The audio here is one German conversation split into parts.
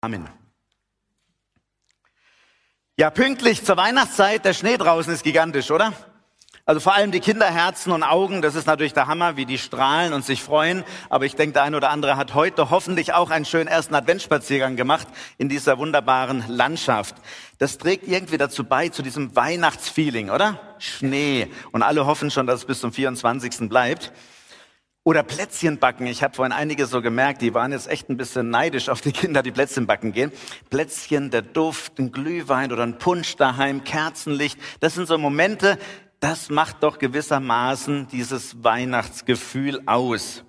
Amen. Ja, pünktlich zur Weihnachtszeit, der Schnee draußen ist gigantisch, oder? Also vor allem die Kinderherzen und Augen, das ist natürlich der Hammer, wie die strahlen und sich freuen. Aber ich denke, der eine oder andere hat heute hoffentlich auch einen schönen ersten Adventsspaziergang gemacht in dieser wunderbaren Landschaft. Das trägt irgendwie dazu bei, zu diesem Weihnachtsfeeling, oder? Schnee. Und alle hoffen schon, dass es bis zum 24. bleibt. Oder Plätzchen backen. Ich habe vorhin einige so gemerkt, die waren jetzt echt ein bisschen neidisch auf die Kinder, die Plätzchen backen gehen. Plätzchen, der Duft, ein Glühwein oder ein Punsch daheim, Kerzenlicht. Das sind so Momente, das macht doch gewissermaßen dieses Weihnachtsgefühl aus.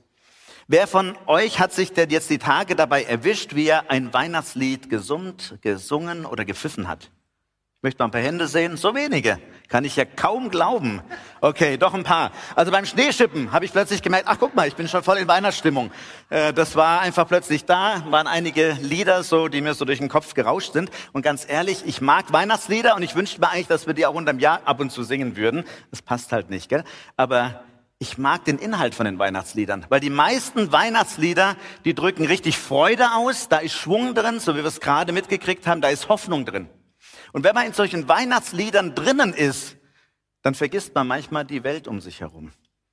Wer von euch hat sich denn jetzt die Tage dabei erwischt, wie er ein Weihnachtslied gesummt, gesungen oder gepfiffen hat? Ich möchte mal ein paar Hände sehen. So wenige. Kann ich ja kaum glauben. Okay, doch ein paar. Also beim Schneeschippen habe ich plötzlich gemerkt, ach guck mal, ich bin schon voll in Weihnachtsstimmung. Äh, das war einfach plötzlich da, waren einige Lieder so, die mir so durch den Kopf gerauscht sind. Und ganz ehrlich, ich mag Weihnachtslieder und ich wünschte mir eigentlich, dass wir die auch unterm Jahr ab und zu singen würden. Das passt halt nicht, gell? Aber ich mag den Inhalt von den Weihnachtsliedern, weil die meisten Weihnachtslieder, die drücken richtig Freude aus, da ist Schwung drin, so wie wir es gerade mitgekriegt haben, da ist Hoffnung drin. Und wenn man in solchen Weihnachtsliedern drinnen ist, dann vergisst man manchmal die Welt um sich herum.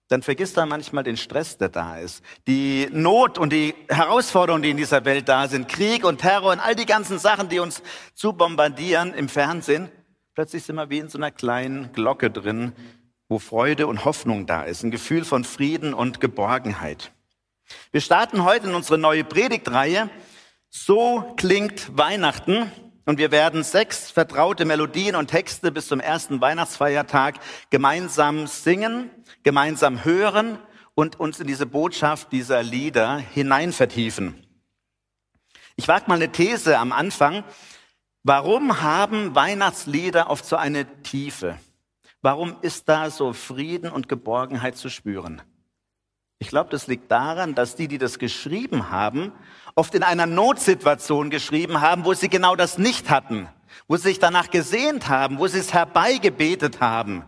Dann vergisst man manchmal den Stress, der da ist. Die Not und die Herausforderungen, die in dieser Welt da sind. Krieg und Terror und all die ganzen Sachen, die uns zu bombardieren im Fernsehen. Plötzlich sind wir wie in so einer kleinen Glocke drin, wo Freude und Hoffnung da ist. Ein Gefühl von Frieden und Geborgenheit. Wir starten heute in unsere neue Predigtreihe. So klingt Weihnachten. Und wir werden sechs vertraute Melodien und Texte bis zum ersten Weihnachtsfeiertag gemeinsam singen, gemeinsam hören und uns in diese Botschaft dieser Lieder hinein vertiefen. Ich wage mal eine These am Anfang. Warum haben Weihnachtslieder oft so eine Tiefe? Warum ist da so Frieden und Geborgenheit zu spüren? Ich glaube, das liegt daran, dass die, die das geschrieben haben, oft in einer Notsituation geschrieben haben, wo sie genau das nicht hatten, wo sie sich danach gesehnt haben, wo sie es herbeigebetet haben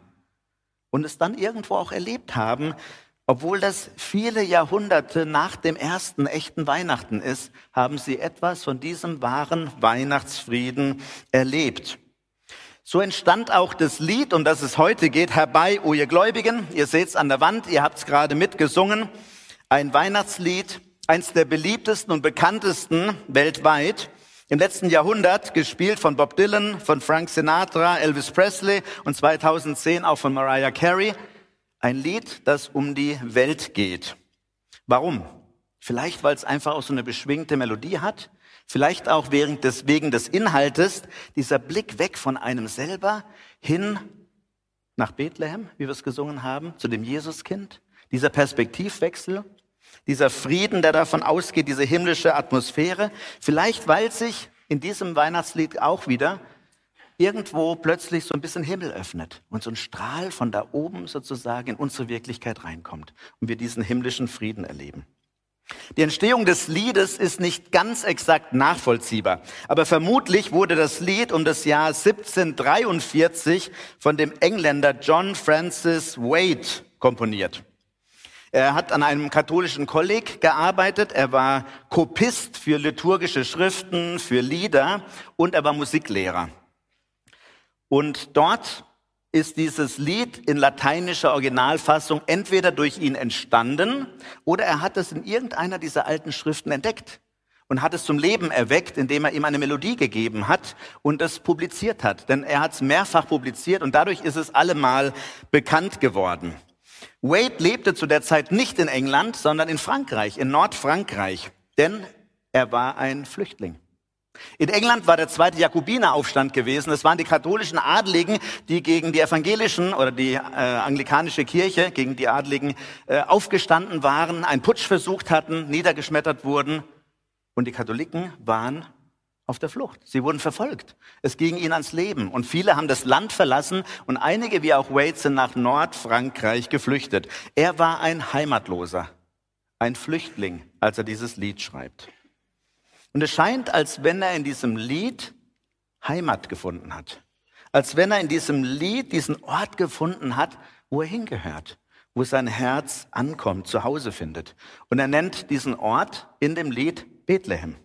und es dann irgendwo auch erlebt haben, obwohl das viele Jahrhunderte nach dem ersten echten Weihnachten ist, haben sie etwas von diesem wahren Weihnachtsfrieden erlebt. So entstand auch das Lied, um das es heute geht, Herbei, o ihr Gläubigen. Ihr seht es an der Wand, ihr habt es gerade mitgesungen. Ein Weihnachtslied, eins der beliebtesten und bekanntesten weltweit. Im letzten Jahrhundert gespielt von Bob Dylan, von Frank Sinatra, Elvis Presley und 2010 auch von Mariah Carey. Ein Lied, das um die Welt geht. Warum? Vielleicht, weil es einfach auch so eine beschwingte Melodie hat. Vielleicht auch während des, wegen des Inhaltes, dieser Blick weg von einem selber hin nach Bethlehem, wie wir es gesungen haben, zu dem Jesuskind. Dieser Perspektivwechsel, dieser Frieden, der davon ausgeht, diese himmlische Atmosphäre. Vielleicht, weil sich in diesem Weihnachtslied auch wieder irgendwo plötzlich so ein bisschen Himmel öffnet und so ein Strahl von da oben sozusagen in unsere Wirklichkeit reinkommt und wir diesen himmlischen Frieden erleben. Die Entstehung des Liedes ist nicht ganz exakt nachvollziehbar, aber vermutlich wurde das Lied um das Jahr 1743 von dem Engländer John Francis Wade komponiert. Er hat an einem katholischen Kolleg gearbeitet. Er war Kopist für liturgische Schriften, für Lieder und er war Musiklehrer. Und dort ist dieses Lied in lateinischer Originalfassung entweder durch ihn entstanden oder er hat es in irgendeiner dieser alten Schriften entdeckt und hat es zum Leben erweckt, indem er ihm eine Melodie gegeben hat und es publiziert hat. Denn er hat es mehrfach publiziert und dadurch ist es allemal bekannt geworden. Wade lebte zu der Zeit nicht in England, sondern in Frankreich, in Nordfrankreich, denn er war ein Flüchtling. In England war der zweite Jakobineraufstand gewesen. Es waren die katholischen Adligen, die gegen die evangelischen oder die äh, anglikanische Kirche, gegen die Adligen äh, aufgestanden waren, einen Putsch versucht hatten, niedergeschmettert wurden. Und die Katholiken waren auf der Flucht. Sie wurden verfolgt. Es ging ihnen ans Leben. Und viele haben das Land verlassen und einige, wie auch Wade, sind nach Nordfrankreich geflüchtet. Er war ein Heimatloser, ein Flüchtling, als er dieses Lied schreibt. Und es scheint, als wenn er in diesem Lied Heimat gefunden hat. Als wenn er in diesem Lied diesen Ort gefunden hat, wo er hingehört, wo sein Herz ankommt, zu Hause findet. Und er nennt diesen Ort in dem Lied Bethlehem.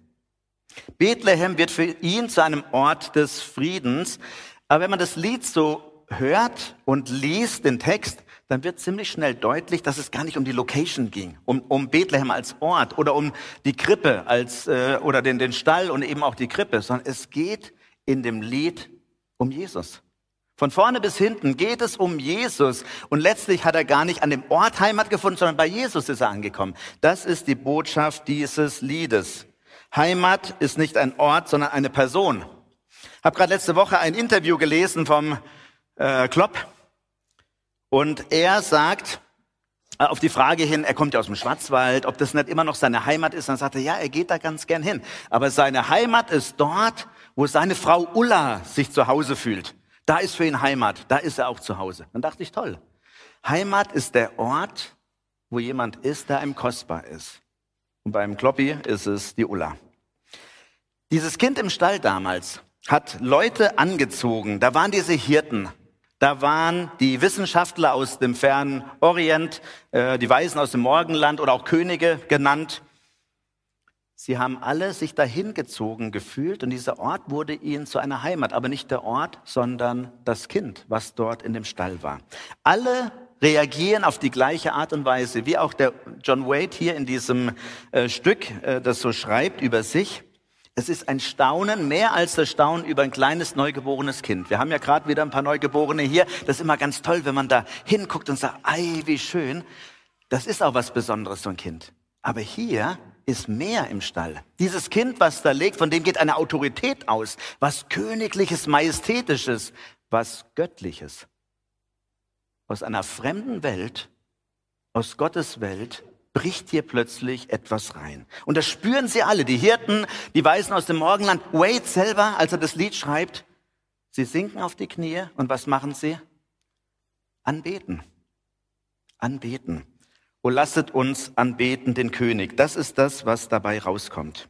Bethlehem wird für ihn zu einem Ort des Friedens. Aber wenn man das Lied so hört und liest, den Text, dann wird ziemlich schnell deutlich, dass es gar nicht um die Location ging, um, um Bethlehem als Ort oder um die Krippe als, äh, oder den, den Stall und eben auch die Krippe, sondern es geht in dem Lied um Jesus. Von vorne bis hinten geht es um Jesus und letztlich hat er gar nicht an dem Ort Heimat gefunden, sondern bei Jesus ist er angekommen. Das ist die Botschaft dieses Liedes. Heimat ist nicht ein Ort, sondern eine Person. Ich habe gerade letzte Woche ein Interview gelesen vom äh, Klopp und er sagt äh, auf die Frage hin, er kommt ja aus dem Schwarzwald, ob das nicht immer noch seine Heimat ist, dann sagt er, ja, er geht da ganz gern hin. Aber seine Heimat ist dort, wo seine Frau Ulla sich zu Hause fühlt. Da ist für ihn Heimat, da ist er auch zu Hause. Dann dachte ich, toll. Heimat ist der Ort, wo jemand ist, der einem kostbar ist. Und beim Kloppi ist es die Ulla. Dieses Kind im Stall damals hat Leute angezogen. Da waren diese Hirten. Da waren die Wissenschaftler aus dem fernen Orient, äh, die Weisen aus dem Morgenland oder auch Könige genannt. Sie haben alle sich dahin gezogen gefühlt und dieser Ort wurde ihnen zu einer Heimat, aber nicht der Ort, sondern das Kind, was dort in dem Stall war. Alle reagieren auf die gleiche Art und Weise, wie auch der John Wade hier in diesem äh, Stück äh, das so schreibt über sich. Es ist ein Staunen, mehr als das Staunen über ein kleines neugeborenes Kind. Wir haben ja gerade wieder ein paar Neugeborene hier. Das ist immer ganz toll, wenn man da hinguckt und sagt, ei, wie schön. Das ist auch was Besonderes, so ein Kind. Aber hier ist mehr im Stall. Dieses Kind, was da liegt, von dem geht eine Autorität aus, was königliches, majestätisches, was göttliches. Aus einer fremden Welt, aus Gottes Welt, bricht hier plötzlich etwas rein. Und das spüren sie alle, die Hirten, die Weisen aus dem Morgenland. Wade selber, als er das Lied schreibt, sie sinken auf die Knie und was machen sie? Anbeten. Anbeten. O lasset uns anbeten den König. Das ist das, was dabei rauskommt.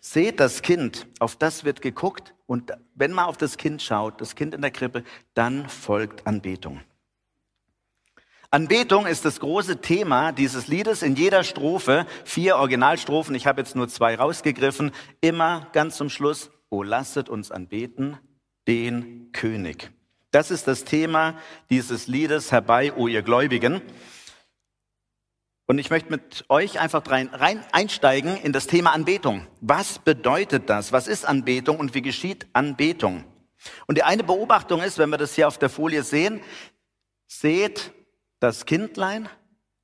Seht das Kind, auf das wird geguckt und wenn man auf das Kind schaut, das Kind in der Krippe, dann folgt Anbetung. Anbetung ist das große Thema dieses Liedes in jeder Strophe, vier Originalstrophen, ich habe jetzt nur zwei rausgegriffen, immer ganz zum Schluss, O lasset uns anbeten den König. Das ist das Thema dieses Liedes, herbei, o ihr Gläubigen. Und ich möchte mit euch einfach rein, rein einsteigen in das Thema Anbetung. Was bedeutet das? Was ist Anbetung und wie geschieht Anbetung? Und die eine Beobachtung ist, wenn wir das hier auf der Folie sehen, seht das Kindlein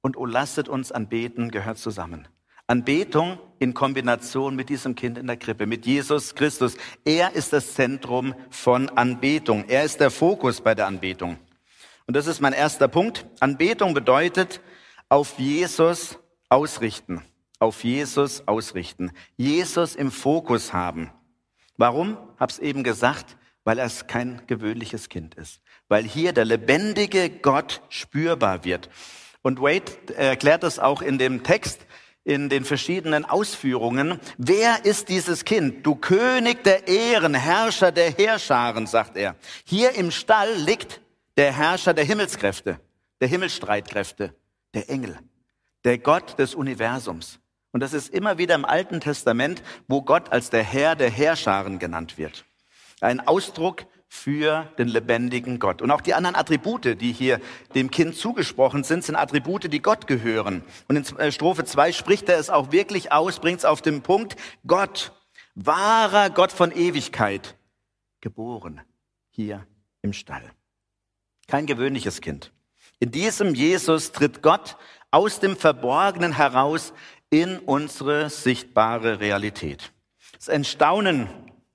und o lasset uns anbeten gehört zusammen. Anbetung in Kombination mit diesem Kind in der Krippe, mit Jesus Christus. Er ist das Zentrum von Anbetung. Er ist der Fokus bei der Anbetung. Und das ist mein erster Punkt. Anbetung bedeutet, auf Jesus ausrichten. Auf Jesus ausrichten. Jesus im Fokus haben. Warum? Hab's eben gesagt, weil er kein gewöhnliches Kind ist. Weil hier der lebendige Gott spürbar wird. Und Wade erklärt das auch in dem Text, in den verschiedenen Ausführungen. Wer ist dieses Kind? Du König der Ehren, Herrscher der Heerscharen, sagt er. Hier im Stall liegt der Herrscher der Himmelskräfte, der Himmelstreitkräfte der Engel, der Gott des Universums. Und das ist immer wieder im Alten Testament, wo Gott als der Herr der Herrscharen genannt wird. Ein Ausdruck für den lebendigen Gott. Und auch die anderen Attribute, die hier dem Kind zugesprochen sind, sind Attribute, die Gott gehören. Und in äh, Strophe 2 spricht er es auch wirklich aus, bringt es auf den Punkt, Gott, wahrer Gott von Ewigkeit, geboren hier im Stall. Kein gewöhnliches Kind. In diesem Jesus tritt Gott aus dem Verborgenen heraus in unsere sichtbare Realität. Es ist ein Staunen,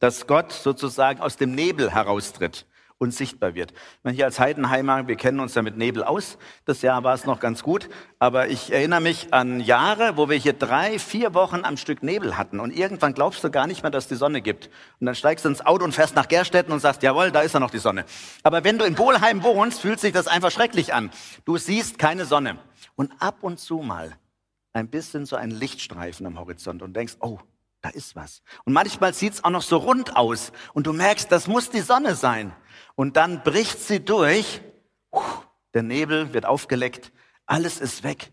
dass Gott sozusagen aus dem Nebel heraustritt und sichtbar wird. Ich hier als Heidenheimer, wir kennen uns ja mit Nebel aus. Das Jahr war es noch ganz gut. Aber ich erinnere mich an Jahre, wo wir hier drei, vier Wochen am Stück Nebel hatten. Und irgendwann glaubst du gar nicht mehr, dass die Sonne gibt. Und dann steigst du ins Auto und fährst nach Gerstetten und sagst, jawohl, da ist ja noch die Sonne. Aber wenn du in Bohlheim wohnst, fühlt sich das einfach schrecklich an. Du siehst keine Sonne. Und ab und zu mal ein bisschen so ein Lichtstreifen am Horizont und denkst, oh, da ist was. Und manchmal sieht's auch noch so rund aus und du merkst, das muss die Sonne sein. Und dann bricht sie durch, der Nebel wird aufgeleckt, alles ist weg.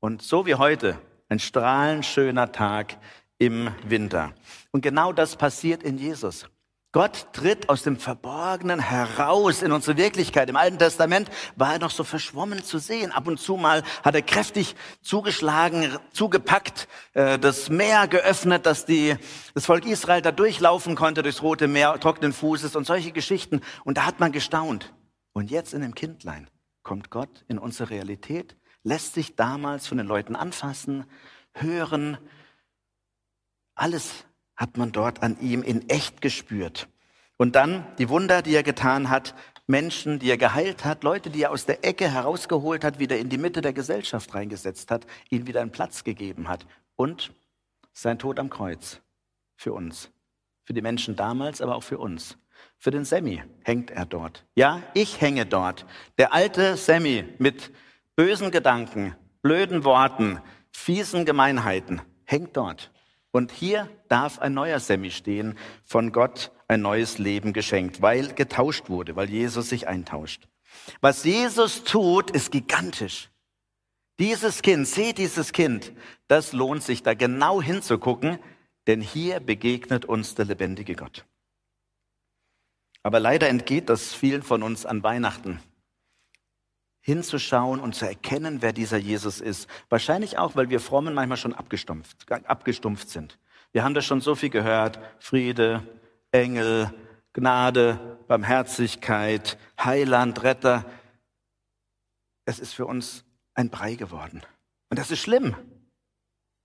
Und so wie heute, ein strahlend schöner Tag im Winter. Und genau das passiert in Jesus. Gott tritt aus dem Verborgenen heraus in unsere Wirklichkeit. Im Alten Testament war er noch so verschwommen zu sehen. Ab und zu mal hat er kräftig zugeschlagen, zugepackt, äh, das Meer geöffnet, dass die, das Volk Israel da durchlaufen konnte durchs Rote Meer, trockenen Fußes und solche Geschichten. Und da hat man gestaunt. Und jetzt in dem Kindlein kommt Gott in unsere Realität, lässt sich damals von den Leuten anfassen, hören. Alles hat man dort an ihm in echt gespürt. Und dann die Wunder, die er getan hat, Menschen, die er geheilt hat, Leute, die er aus der Ecke herausgeholt hat, wieder in die Mitte der Gesellschaft reingesetzt hat, ihnen wieder einen Platz gegeben hat. Und sein Tod am Kreuz für uns, für die Menschen damals, aber auch für uns. Für den Sammy hängt er dort. Ja, ich hänge dort. Der alte Sammy mit bösen Gedanken, blöden Worten, fiesen Gemeinheiten hängt dort. Und hier darf ein neuer Semi stehen, von Gott ein neues Leben geschenkt, weil getauscht wurde, weil Jesus sich eintauscht. Was Jesus tut, ist gigantisch. Dieses Kind, seht dieses Kind, das lohnt sich da genau hinzugucken, denn hier begegnet uns der lebendige Gott. Aber leider entgeht das vielen von uns an Weihnachten hinzuschauen und zu erkennen, wer dieser Jesus ist. Wahrscheinlich auch, weil wir Frommen manchmal schon abgestumpft, abgestumpft sind. Wir haben das schon so viel gehört. Friede, Engel, Gnade, Barmherzigkeit, Heiland, Retter. Es ist für uns ein Brei geworden. Und das ist schlimm,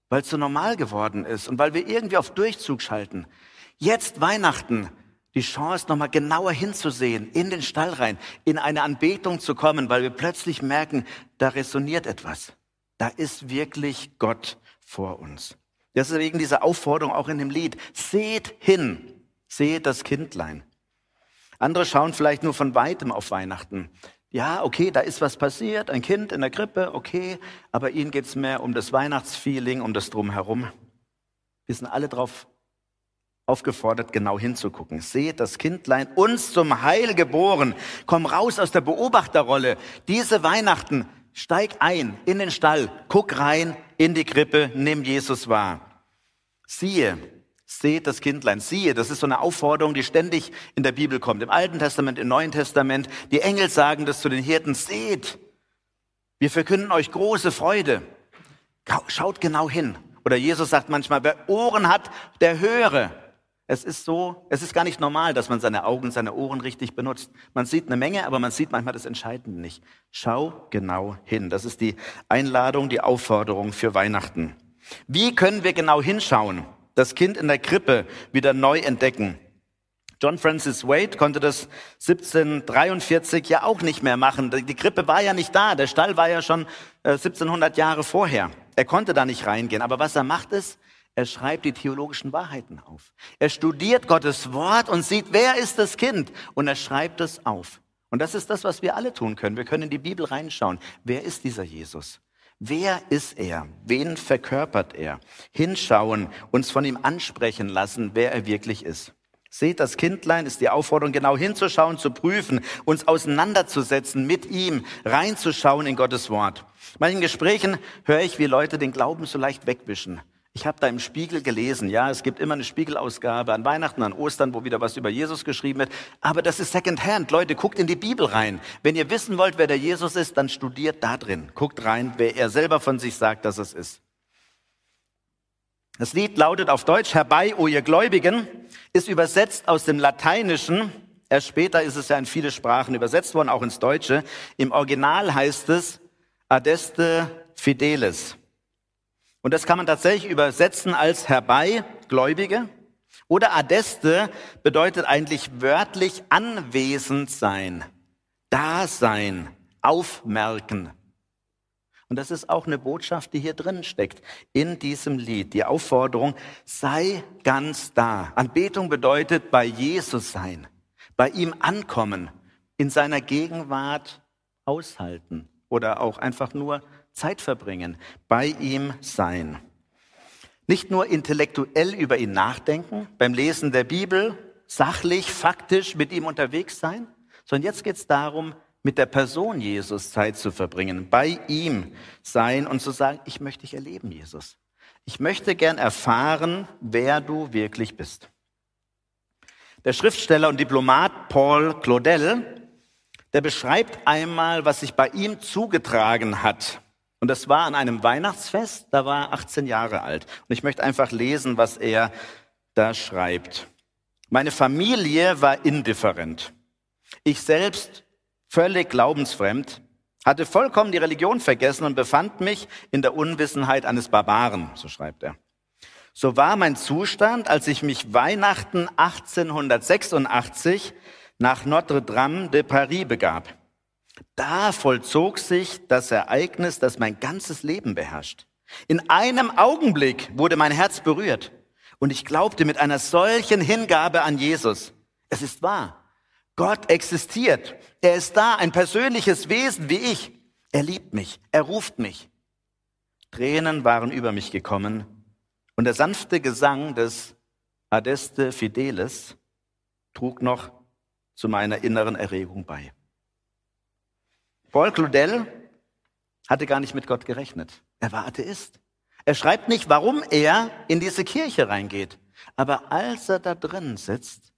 weil es so normal geworden ist und weil wir irgendwie auf Durchzug schalten. Jetzt Weihnachten, die Chance, nochmal genauer hinzusehen, in den Stall rein, in eine Anbetung zu kommen, weil wir plötzlich merken, da resoniert etwas. Da ist wirklich Gott vor uns. Deswegen diese Aufforderung auch in dem Lied. Seht hin, seht das Kindlein. Andere schauen vielleicht nur von weitem auf Weihnachten. Ja, okay, da ist was passiert, ein Kind in der Krippe, okay, aber ihnen geht's mehr um das Weihnachtsfeeling, um das Drumherum. Wir sind alle drauf aufgefordert, genau hinzugucken. Seht das Kindlein uns zum Heil geboren. Komm raus aus der Beobachterrolle. Diese Weihnachten, steig ein in den Stall, guck rein in die Krippe, nimm Jesus wahr. Siehe, seht das Kindlein. Siehe, das ist so eine Aufforderung, die ständig in der Bibel kommt. Im Alten Testament, im Neuen Testament. Die Engel sagen das zu den Hirten. Seht, wir verkünden euch große Freude. Schaut genau hin. Oder Jesus sagt manchmal, wer Ohren hat, der höre. Es ist so, es ist gar nicht normal, dass man seine Augen, seine Ohren richtig benutzt. Man sieht eine Menge, aber man sieht manchmal das Entscheidende nicht. Schau genau hin. Das ist die Einladung, die Aufforderung für Weihnachten. Wie können wir genau hinschauen? Das Kind in der Krippe wieder neu entdecken. John Francis Wade konnte das 1743 ja auch nicht mehr machen. Die Krippe war ja nicht da. Der Stall war ja schon 1700 äh, Jahre vorher. Er konnte da nicht reingehen. Aber was er macht ist, er schreibt die theologischen Wahrheiten auf. Er studiert Gottes Wort und sieht, wer ist das Kind? Und er schreibt es auf. Und das ist das, was wir alle tun können. Wir können in die Bibel reinschauen. Wer ist dieser Jesus? Wer ist er? Wen verkörpert er? Hinschauen, uns von ihm ansprechen lassen, wer er wirklich ist. Seht, das Kindlein ist die Aufforderung, genau hinzuschauen, zu prüfen, uns auseinanderzusetzen mit ihm, reinzuschauen in Gottes Wort. Manchen Gesprächen höre ich, wie Leute den Glauben so leicht wegwischen. Ich habe da im Spiegel gelesen, ja, es gibt immer eine Spiegelausgabe an Weihnachten, an Ostern, wo wieder was über Jesus geschrieben wird. Aber das ist Secondhand. Leute, guckt in die Bibel rein. Wenn ihr wissen wollt, wer der Jesus ist, dann studiert da drin. Guckt rein, wer er selber von sich sagt, dass es ist. Das Lied lautet auf Deutsch, Herbei, o ihr Gläubigen, ist übersetzt aus dem Lateinischen. Erst später ist es ja in viele Sprachen übersetzt worden, auch ins Deutsche. Im Original heißt es Adeste Fideles. Und das kann man tatsächlich übersetzen als herbei, Gläubige. Oder Adeste bedeutet eigentlich wörtlich anwesend sein, da sein, aufmerken. Und das ist auch eine Botschaft, die hier drin steckt, in diesem Lied. Die Aufforderung, sei ganz da. Anbetung bedeutet bei Jesus sein, bei ihm ankommen, in seiner Gegenwart aushalten oder auch einfach nur Zeit verbringen, bei ihm sein. Nicht nur intellektuell über ihn nachdenken, beim Lesen der Bibel sachlich, faktisch mit ihm unterwegs sein, sondern jetzt geht es darum, mit der Person Jesus Zeit zu verbringen, bei ihm sein und zu sagen, ich möchte dich erleben, Jesus. Ich möchte gern erfahren, wer du wirklich bist. Der Schriftsteller und Diplomat Paul Claudel, der beschreibt einmal, was sich bei ihm zugetragen hat. Und das war an einem Weihnachtsfest, da war er 18 Jahre alt. Und ich möchte einfach lesen, was er da schreibt. Meine Familie war indifferent. Ich selbst völlig glaubensfremd, hatte vollkommen die Religion vergessen und befand mich in der Unwissenheit eines Barbaren, so schreibt er. So war mein Zustand, als ich mich Weihnachten 1886 nach Notre Dame de Paris begab. Da vollzog sich das Ereignis, das mein ganzes Leben beherrscht. In einem Augenblick wurde mein Herz berührt und ich glaubte mit einer solchen Hingabe an Jesus. Es ist wahr. Gott existiert. Er ist da, ein persönliches Wesen wie ich. Er liebt mich. Er ruft mich. Tränen waren über mich gekommen und der sanfte Gesang des Adeste Fidelis trug noch zu meiner inneren Erregung bei. Paul Claudel hatte gar nicht mit Gott gerechnet. Er war Atheist. Er schreibt nicht, warum er in diese Kirche reingeht. Aber als er da drin sitzt,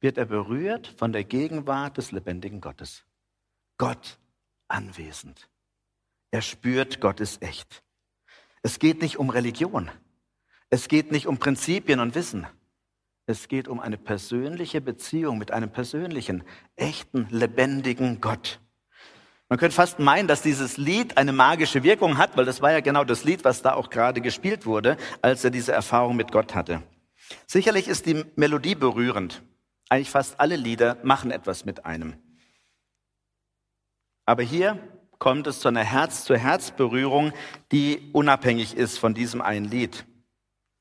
wird er berührt von der Gegenwart des lebendigen Gottes. Gott anwesend. Er spürt, Gott ist echt. Es geht nicht um Religion. Es geht nicht um Prinzipien und Wissen. Es geht um eine persönliche Beziehung mit einem persönlichen, echten, lebendigen Gott. Man könnte fast meinen, dass dieses Lied eine magische Wirkung hat, weil das war ja genau das Lied, was da auch gerade gespielt wurde, als er diese Erfahrung mit Gott hatte. Sicherlich ist die Melodie berührend. Eigentlich fast alle Lieder machen etwas mit einem. Aber hier kommt es zu einer Herz-zu-Herz-Berührung, die unabhängig ist von diesem einen Lied.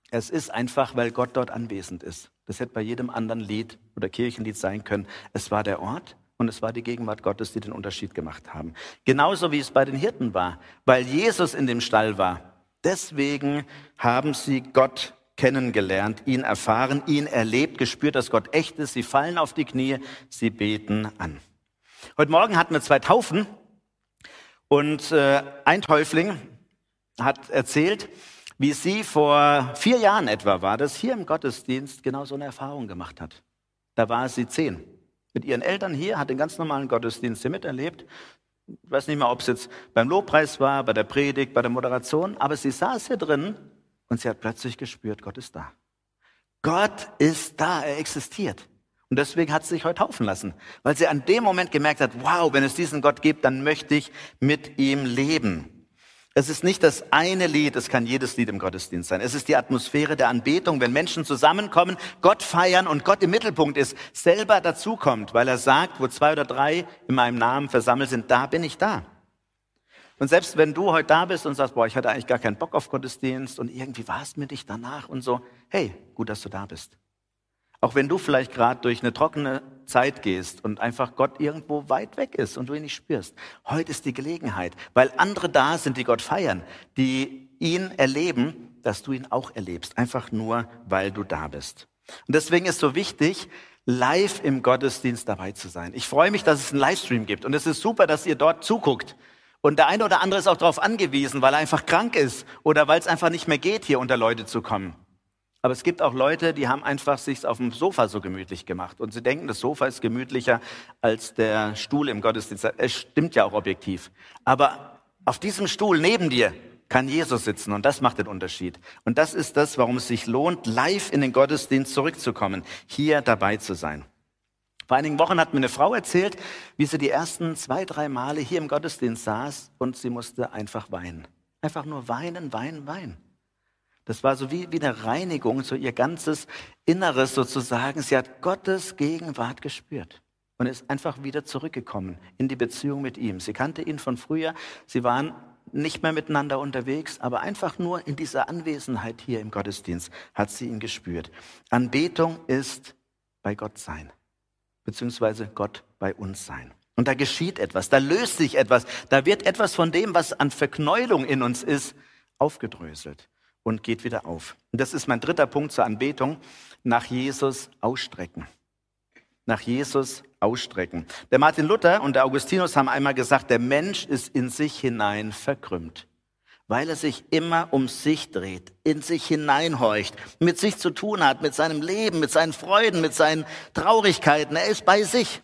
Es ist einfach, weil Gott dort anwesend ist. Das hätte bei jedem anderen Lied oder Kirchenlied sein können. Es war der Ort und es war die Gegenwart Gottes, die den Unterschied gemacht haben. Genauso wie es bei den Hirten war, weil Jesus in dem Stall war. Deswegen haben sie Gott kennengelernt, ihn erfahren, ihn erlebt, gespürt, dass Gott echt ist. Sie fallen auf die Knie, sie beten an. Heute Morgen hatten wir zwei Taufen und äh, ein Täufling hat erzählt, wie sie vor vier Jahren etwa war, das hier im Gottesdienst genau so eine Erfahrung gemacht hat. Da war sie zehn. Mit ihren Eltern hier, hat den ganz normalen Gottesdienst hier miterlebt. Ich weiß nicht mehr, ob es jetzt beim Lobpreis war, bei der Predigt, bei der Moderation, aber sie saß hier drin und sie hat plötzlich gespürt, Gott ist da. Gott ist da, er existiert. Und deswegen hat sie sich heute taufen lassen, weil sie an dem Moment gemerkt hat, wow, wenn es diesen Gott gibt, dann möchte ich mit ihm leben. Es ist nicht das eine Lied, es kann jedes Lied im Gottesdienst sein. Es ist die Atmosphäre der Anbetung, wenn Menschen zusammenkommen, Gott feiern und Gott im Mittelpunkt ist, selber dazukommt, weil er sagt, wo zwei oder drei in meinem Namen versammelt sind, da bin ich da. Und selbst wenn du heute da bist und sagst, boah, ich hatte eigentlich gar keinen Bock auf Gottesdienst und irgendwie war es mir nicht danach und so, hey, gut, dass du da bist. Auch wenn du vielleicht gerade durch eine trockene Zeit gehst und einfach Gott irgendwo weit weg ist und du ihn nicht spürst. Heute ist die Gelegenheit, weil andere da sind, die Gott feiern, die ihn erleben, dass du ihn auch erlebst. Einfach nur, weil du da bist. Und deswegen ist so wichtig, live im Gottesdienst dabei zu sein. Ich freue mich, dass es einen Livestream gibt und es ist super, dass ihr dort zuguckt. Und der eine oder andere ist auch darauf angewiesen, weil er einfach krank ist oder weil es einfach nicht mehr geht, hier unter Leute zu kommen. Aber es gibt auch Leute, die haben einfach sich auf dem Sofa so gemütlich gemacht und sie denken, das Sofa ist gemütlicher als der Stuhl im Gottesdienst. Es stimmt ja auch objektiv. Aber auf diesem Stuhl neben dir kann Jesus sitzen und das macht den Unterschied. Und das ist das, warum es sich lohnt, live in den Gottesdienst zurückzukommen, hier dabei zu sein. Vor einigen Wochen hat mir eine Frau erzählt, wie sie die ersten zwei, drei Male hier im Gottesdienst saß und sie musste einfach weinen. Einfach nur weinen, weinen, weinen. Das war so wie, wie eine Reinigung, so ihr ganzes Inneres sozusagen. Sie hat Gottes Gegenwart gespürt und ist einfach wieder zurückgekommen in die Beziehung mit ihm. Sie kannte ihn von früher. Sie waren nicht mehr miteinander unterwegs, aber einfach nur in dieser Anwesenheit hier im Gottesdienst hat sie ihn gespürt. Anbetung ist bei Gott sein, beziehungsweise Gott bei uns sein. Und da geschieht etwas, da löst sich etwas, da wird etwas von dem, was an Verknäulung in uns ist, aufgedröselt und geht wieder auf. Und das ist mein dritter Punkt zur Anbetung. Nach Jesus ausstrecken. Nach Jesus ausstrecken. Der Martin Luther und der Augustinus haben einmal gesagt, der Mensch ist in sich hinein verkrümmt. weil er sich immer um sich dreht, in sich hineinhorcht, mit sich zu tun hat, mit seinem Leben, mit seinen Freuden, mit seinen Traurigkeiten. Er ist bei sich.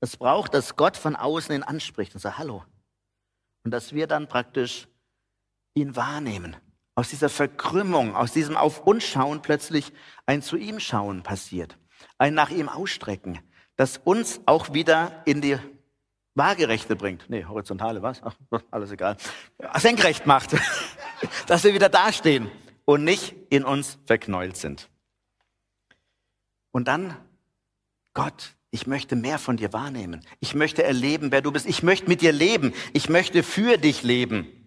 Es braucht, dass Gott von außen ihn anspricht und sagt, hallo. Und dass wir dann praktisch ihn wahrnehmen. Aus dieser Verkrümmung, aus diesem Auf uns schauen plötzlich ein zu ihm schauen passiert. Ein nach ihm ausstrecken, das uns auch wieder in die Waagerechte bringt. Nee, horizontale, was? Ach, alles egal. Senkrecht macht. Dass wir wieder dastehen und nicht in uns verknäult sind. Und dann, Gott, ich möchte mehr von dir wahrnehmen. Ich möchte erleben, wer du bist. Ich möchte mit dir leben. Ich möchte für dich leben.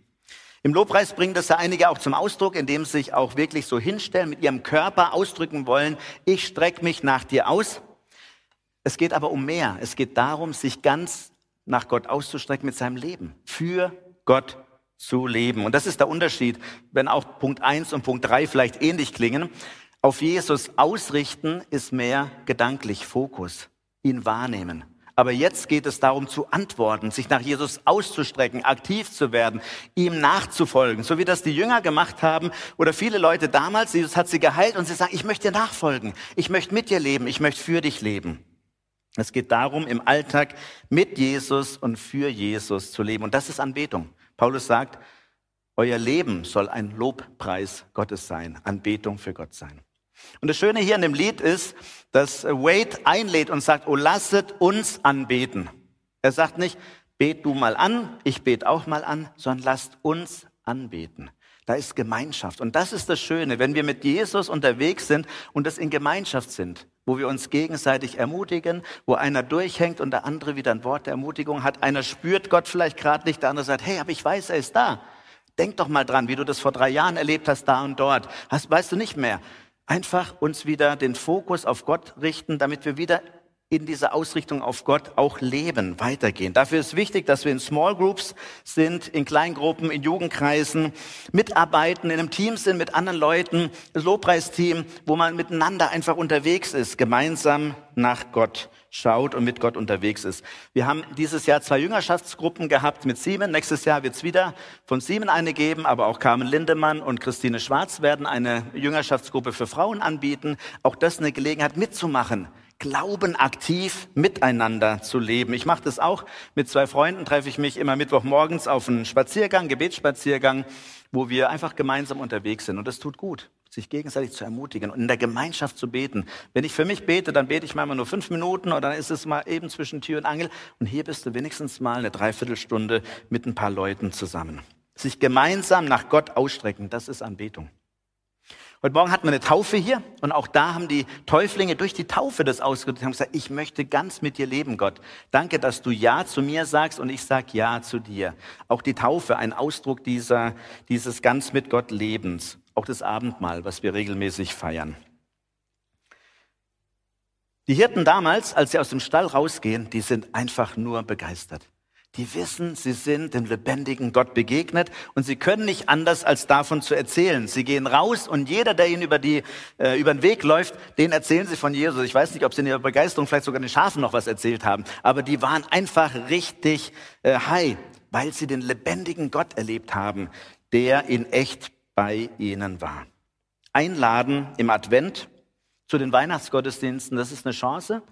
Im Lobpreis bringen das ja einige auch zum Ausdruck, indem sie sich auch wirklich so hinstellen, mit ihrem Körper ausdrücken wollen, ich strecke mich nach dir aus. Es geht aber um mehr. Es geht darum, sich ganz nach Gott auszustrecken mit seinem Leben. Für Gott zu leben. Und das ist der Unterschied, wenn auch Punkt eins und Punkt drei vielleicht ähnlich klingen. Auf Jesus ausrichten ist mehr gedanklich Fokus, ihn wahrnehmen. Aber jetzt geht es darum zu antworten, sich nach Jesus auszustrecken, aktiv zu werden, ihm nachzufolgen, so wie das die Jünger gemacht haben oder viele Leute damals. Jesus hat sie geheilt und sie sagen, ich möchte dir nachfolgen, ich möchte mit dir leben, ich möchte für dich leben. Es geht darum, im Alltag mit Jesus und für Jesus zu leben. Und das ist Anbetung. Paulus sagt, euer Leben soll ein Lobpreis Gottes sein, Anbetung für Gott sein. Und das Schöne hier in dem Lied ist, dass Wade einlädt und sagt, oh, lasset uns anbeten. Er sagt nicht, bet du mal an, ich bete auch mal an, sondern lasst uns anbeten. Da ist Gemeinschaft. Und das ist das Schöne, wenn wir mit Jesus unterwegs sind und das in Gemeinschaft sind wo wir uns gegenseitig ermutigen, wo einer durchhängt und der andere wieder ein Wort der Ermutigung hat. Einer spürt Gott vielleicht gerade nicht, der andere sagt, hey, aber ich weiß, er ist da. Denk doch mal dran, wie du das vor drei Jahren erlebt hast, da und dort. Hast, weißt du nicht mehr. Einfach uns wieder den Fokus auf Gott richten, damit wir wieder in dieser Ausrichtung auf Gott auch leben, weitergehen. Dafür ist wichtig, dass wir in Small Groups sind, in Kleingruppen, in Jugendkreisen, mitarbeiten, in einem Team sind mit anderen Leuten, Lobpreisteam, wo man miteinander einfach unterwegs ist, gemeinsam nach Gott schaut und mit Gott unterwegs ist. Wir haben dieses Jahr zwei Jüngerschaftsgruppen gehabt mit Siemen. Nächstes Jahr wird es wieder von Siemen eine geben, aber auch Carmen Lindemann und Christine Schwarz werden eine Jüngerschaftsgruppe für Frauen anbieten. Auch das eine Gelegenheit mitzumachen Glauben aktiv miteinander zu leben. Ich mache das auch. Mit zwei Freunden treffe ich mich immer Mittwochmorgens auf einen Spaziergang, Gebetsspaziergang, wo wir einfach gemeinsam unterwegs sind. Und das tut gut, sich gegenseitig zu ermutigen und in der Gemeinschaft zu beten. Wenn ich für mich bete, dann bete ich manchmal nur fünf Minuten oder dann ist es mal eben zwischen Tür und Angel. Und hier bist du wenigstens mal eine Dreiviertelstunde mit ein paar Leuten zusammen. Sich gemeinsam nach Gott ausstrecken, das ist Anbetung. Heute Morgen hatten wir eine Taufe hier und auch da haben die Täuflinge durch die Taufe das ausgedrückt und gesagt, ich möchte ganz mit dir leben, Gott. Danke, dass du Ja zu mir sagst und ich sag Ja zu dir. Auch die Taufe, ein Ausdruck dieser, dieses ganz mit Gott Lebens. Auch das Abendmahl, was wir regelmäßig feiern. Die Hirten damals, als sie aus dem Stall rausgehen, die sind einfach nur begeistert die wissen, sie sind dem lebendigen Gott begegnet und sie können nicht anders, als davon zu erzählen. Sie gehen raus und jeder, der ihnen über, die, äh, über den Weg läuft, den erzählen sie von Jesus. Ich weiß nicht, ob sie in ihrer Begeisterung vielleicht sogar den Schafen noch was erzählt haben, aber die waren einfach richtig äh, high, weil sie den lebendigen Gott erlebt haben, der in echt bei ihnen war. Einladen im Advent zu den Weihnachtsgottesdiensten, das ist eine Chance.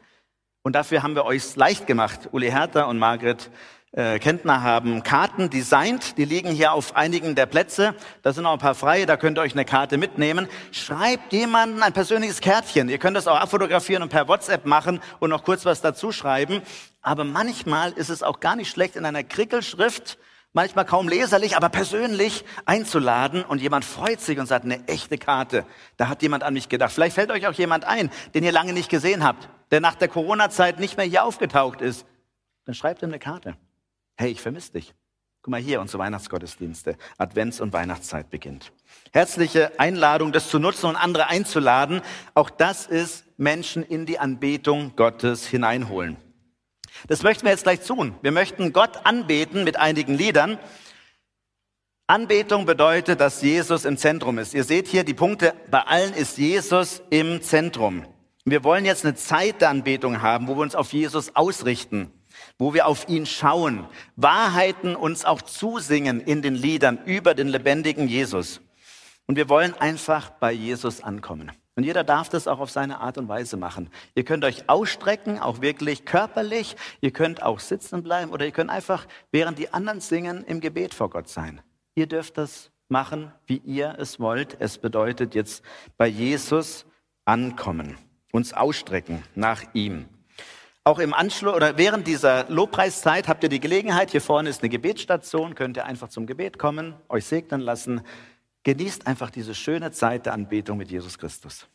Und dafür haben wir euch leicht gemacht. Uli Hertha und Margret äh, Kentner haben Karten designt, die liegen hier auf einigen der Plätze. Da sind noch ein paar freie, da könnt ihr euch eine Karte mitnehmen. Schreibt jemanden ein persönliches Kärtchen. Ihr könnt das auch abfotografieren und per WhatsApp machen und noch kurz was dazu schreiben. Aber manchmal ist es auch gar nicht schlecht, in einer Krickelschrift, manchmal kaum leserlich, aber persönlich einzuladen und jemand freut sich und sagt, eine echte Karte. Da hat jemand an mich gedacht. Vielleicht fällt euch auch jemand ein, den ihr lange nicht gesehen habt, der nach der Corona-Zeit nicht mehr hier aufgetaucht ist. Dann schreibt ihm eine Karte. Hey, ich vermisse dich. Guck mal hier, unsere Weihnachtsgottesdienste. Advents- und Weihnachtszeit beginnt. Herzliche Einladung, das zu nutzen und andere einzuladen. Auch das ist Menschen in die Anbetung Gottes hineinholen. Das möchten wir jetzt gleich tun. Wir möchten Gott anbeten mit einigen Liedern. Anbetung bedeutet, dass Jesus im Zentrum ist. Ihr seht hier die Punkte, bei allen ist Jesus im Zentrum. Wir wollen jetzt eine Zeit der Anbetung haben, wo wir uns auf Jesus ausrichten. wo wir auf ihn schauen, Wahrheiten uns auch zusingen in den Liedern über den lebendigen Jesus. Und wir wollen einfach bei Jesus ankommen. Und jeder darf das auch auf seine Art und Weise machen. Ihr könnt euch ausstrecken, auch wirklich körperlich. Ihr könnt auch sitzen bleiben oder ihr könnt einfach, während die anderen singen, im Gebet vor Gott sein. Ihr dürft das machen, wie ihr es wollt. Es bedeutet jetzt bei Jesus ankommen, uns ausstrecken nach ihm. Auch im Anschluss oder während dieser Lobpreiszeit habt ihr die Gelegenheit, hier vorne ist eine Gebetsstation, könnt ihr einfach zum Gebet kommen, euch segnen lassen. Genießt einfach diese schöne Zeit der Anbetung mit Jesus Christus.